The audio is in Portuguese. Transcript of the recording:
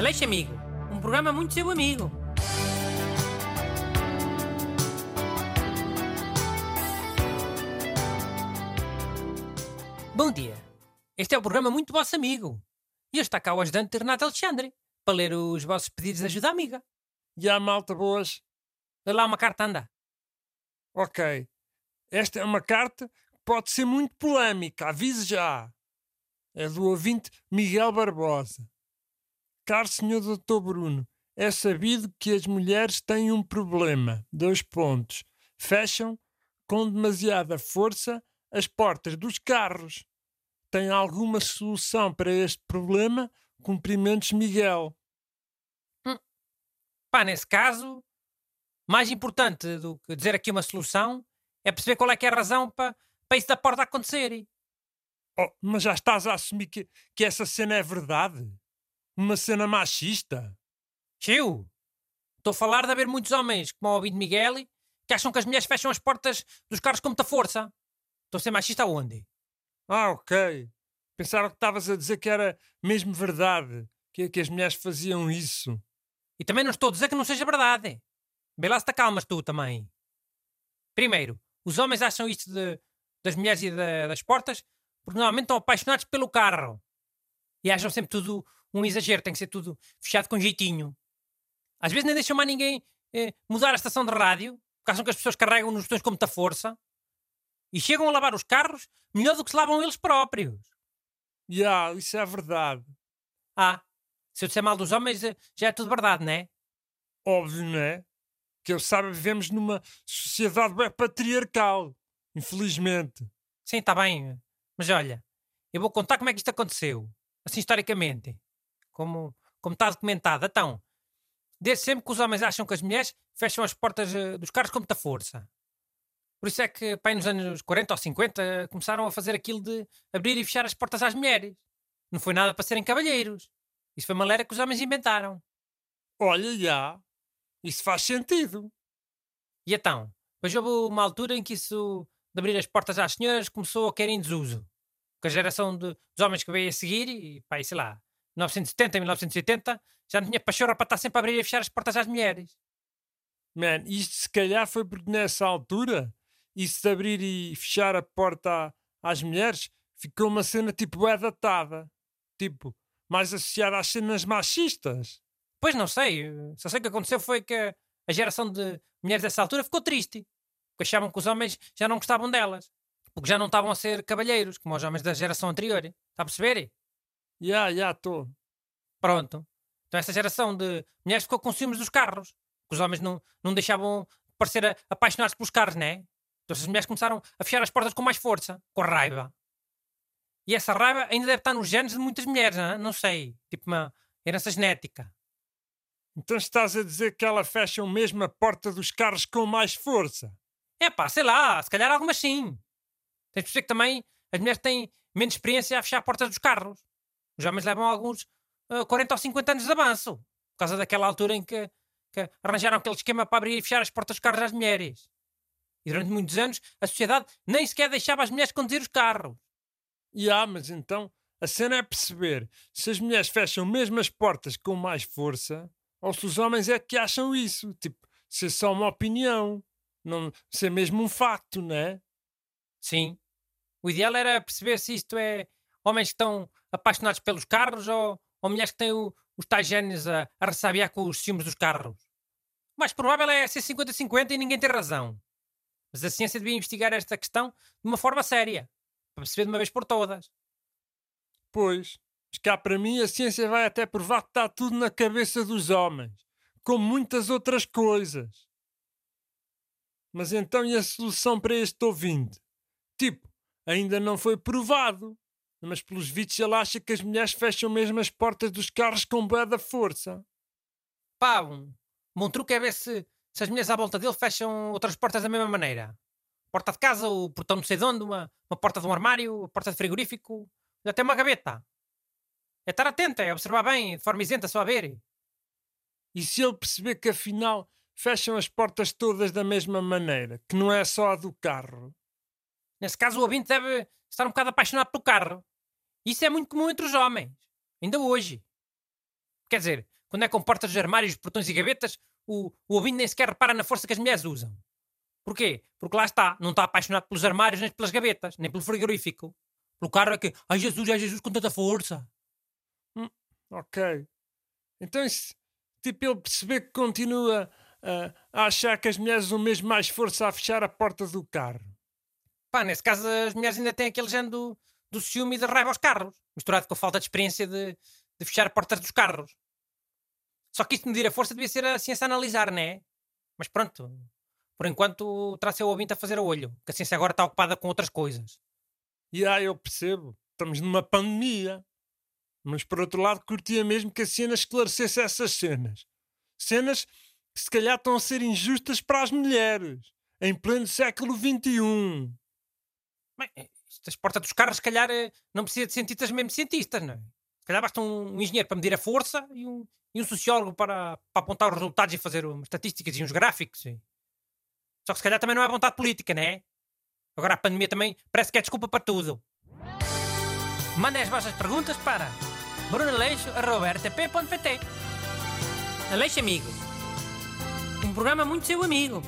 Aleixo Amigo, um programa muito seu amigo. Bom dia. Este é o programa muito vosso amigo. E hoje está cá o ajudante Renato Alexandre para ler os vossos pedidos de ajuda amiga. E há malta boas? Lê lá uma carta, anda. Ok. Esta é uma carta que pode ser muito polémica, avise já. É do ouvinte Miguel Barbosa. Caro senhor doutor Bruno, é sabido que as mulheres têm um problema. Dois pontos. Fecham com demasiada força as portas dos carros. Tem alguma solução para este problema? Cumprimentos, Miguel. Pá, nesse caso, mais importante do que dizer aqui uma solução é perceber qual é que é a razão para, para isso da porta acontecer. Oh, mas já estás a assumir que, que essa cena é verdade? Uma cena machista? Tio, estou a falar de haver muitos homens, como o ouvinte Miguel, que acham que as mulheres fecham as portas dos carros com muita força. Estou a ser machista aonde? Ah, ok. Pensaram que estavas a dizer que era mesmo verdade, que, que as mulheres faziam isso. E também não estou a dizer que não seja verdade. Vê lá se te calmas tu também. Primeiro, os homens acham isto de, das mulheres e de- das portas porque normalmente estão apaixonados pelo carro. E acham sempre tudo um exagero, tem que ser tudo fechado com jeitinho. Às vezes nem deixam mais ninguém eh, mudar a estação de rádio, porque acham que as pessoas carregam nos botões com muita força. E chegam a lavar os carros melhor do que se lavam eles próprios. Ya, isso é verdade. Ah, se eu disser mal dos homens, eh, já é tudo verdade, não é? Óbvio, não é? Que eu saiba, vivemos numa sociedade bem patriarcal. Infelizmente. Sim, está bem. Mas olha, eu vou contar como é que isto aconteceu. Assim, historicamente. Como, como está documentado. Então, desde sempre que os homens acham que as mulheres fecham as portas eh, dos carros com muita força. Por isso é que, pai, nos anos 40 ou 50, começaram a fazer aquilo de abrir e fechar as portas às mulheres. Não foi nada para serem cavalheiros. Isso foi uma lera que os homens inventaram. Olha, já. Isso faz sentido. E então? Depois houve uma altura em que isso de abrir as portas às senhoras começou a cair em desuso. Com a geração de, dos homens que veio a seguir, e pá, e sei lá, 1970, 1980, já não tinha pachorra para estar sempre a abrir e fechar as portas às mulheres. Man, isto se calhar foi porque nessa altura, isso de abrir e fechar a porta às mulheres, ficou uma cena tipo é datada. Tipo, mais associada às cenas machistas. Pois não sei, só sei que aconteceu foi que a geração de mulheres dessa altura ficou triste. Porque achavam que os homens já não gostavam delas. Porque já não estavam a ser cavalheiros, como os homens da geração anterior. Está a perceber? Já, já, estou. Pronto. Então essa geração de mulheres ficou com ciúmes dos carros. Que os homens não, não deixavam de parecer apaixonados pelos carros, né? Então essas mulheres começaram a fechar as portas com mais força, com raiva. E essa raiva ainda deve estar nos genes de muitas mulheres, hã? não sei. Tipo uma herança genética. Então estás a dizer que ela fecha mesmo a porta dos carros com mais força? É pá, sei lá, se calhar algumas sim. Tens de perceber que também as mulheres têm menos experiência a fechar portas dos carros. Os homens levam alguns ah, 40 ou 50 anos de avanço. Por causa daquela altura em que, que arranjaram aquele esquema para abrir e fechar as portas dos carros às mulheres. E durante muitos anos a sociedade nem sequer deixava as mulheres conduzir os carros. Já, mas então a cena é perceber se as mulheres fecham mesmo as portas com mais força ou se os homens é que acham isso. Tipo, se é só uma opinião. Não, se é mesmo um facto, não é? Sim. O ideal era perceber se isto é homens que estão apaixonados pelos carros ou, ou mulheres que têm o- os tais genes a, a ressabiar com os ciúmes dos carros. O mais provável é ser 50-50 e ninguém ter razão. Mas a ciência devia investigar esta questão de uma forma séria, para perceber de uma vez por todas. Pois, mas cá para mim a ciência vai até provar que está tudo na cabeça dos homens, como muitas outras coisas. Mas então e a solução para este ouvinte? Tipo, ainda não foi provado, mas pelos vistos ele acha que as mulheres fecham mesmo as portas dos carros com bué da força. Pá, um bom truque é ver se, se as mulheres à volta dele fecham outras portas da mesma maneira. Porta de casa, o portão não sei de onde, uma, uma porta de um armário, a porta de frigorífico, até uma gaveta. É estar atento, é observar bem, de forma isenta, só a ver. E se ele perceber que afinal fecham as portas todas da mesma maneira, que não é só a do carro? Nesse caso, o ouvinte deve estar um bocado apaixonado pelo carro. Isso é muito comum entre os homens, ainda hoje. Quer dizer, quando é com portas dos armários, portões e gavetas, o, o ouvinte nem sequer repara na força que as mulheres usam. Porquê? Porque lá está, não está apaixonado pelos armários, nem pelas gavetas, nem pelo frigorífico. Pelo carro é que, ai Jesus, ai Jesus, com tanta força. Hum, ok. Então, isso, tipo, ele perceber que continua uh, a achar que as mulheres usam mesmo mais força a fechar a porta do carro. Pá, nesse caso as mulheres ainda têm aquele género do, ciúme e da raiva aos carros, misturado com a falta de experiência de, de fechar portas dos carros. Só que isto medir a força devia ser a ciência a analisar, não é? Mas pronto, por enquanto terá seu ouvinte a fazer a olho, que a ciência agora está ocupada com outras coisas. E ah, eu percebo, estamos numa pandemia. Mas por outro lado, curtia mesmo que a cena esclarecesse essas cenas. Cenas que se calhar estão a ser injustas para as mulheres, em pleno século XXI. Bem, estas portas dos carros, se calhar, eh, não precisa de cientistas mesmo cientistas, não é? Se calhar basta um engenheiro para medir a força e um, e um sociólogo para, para apontar os resultados e fazer umas estatísticas e uns gráficos. Sim. Só que se calhar também não é vontade política, não é? Agora a pandemia também parece que é desculpa para tudo. Mandem as vossas perguntas para brunaleixo.rtp.pt Aleixo Amigo. Um programa muito seu amigo.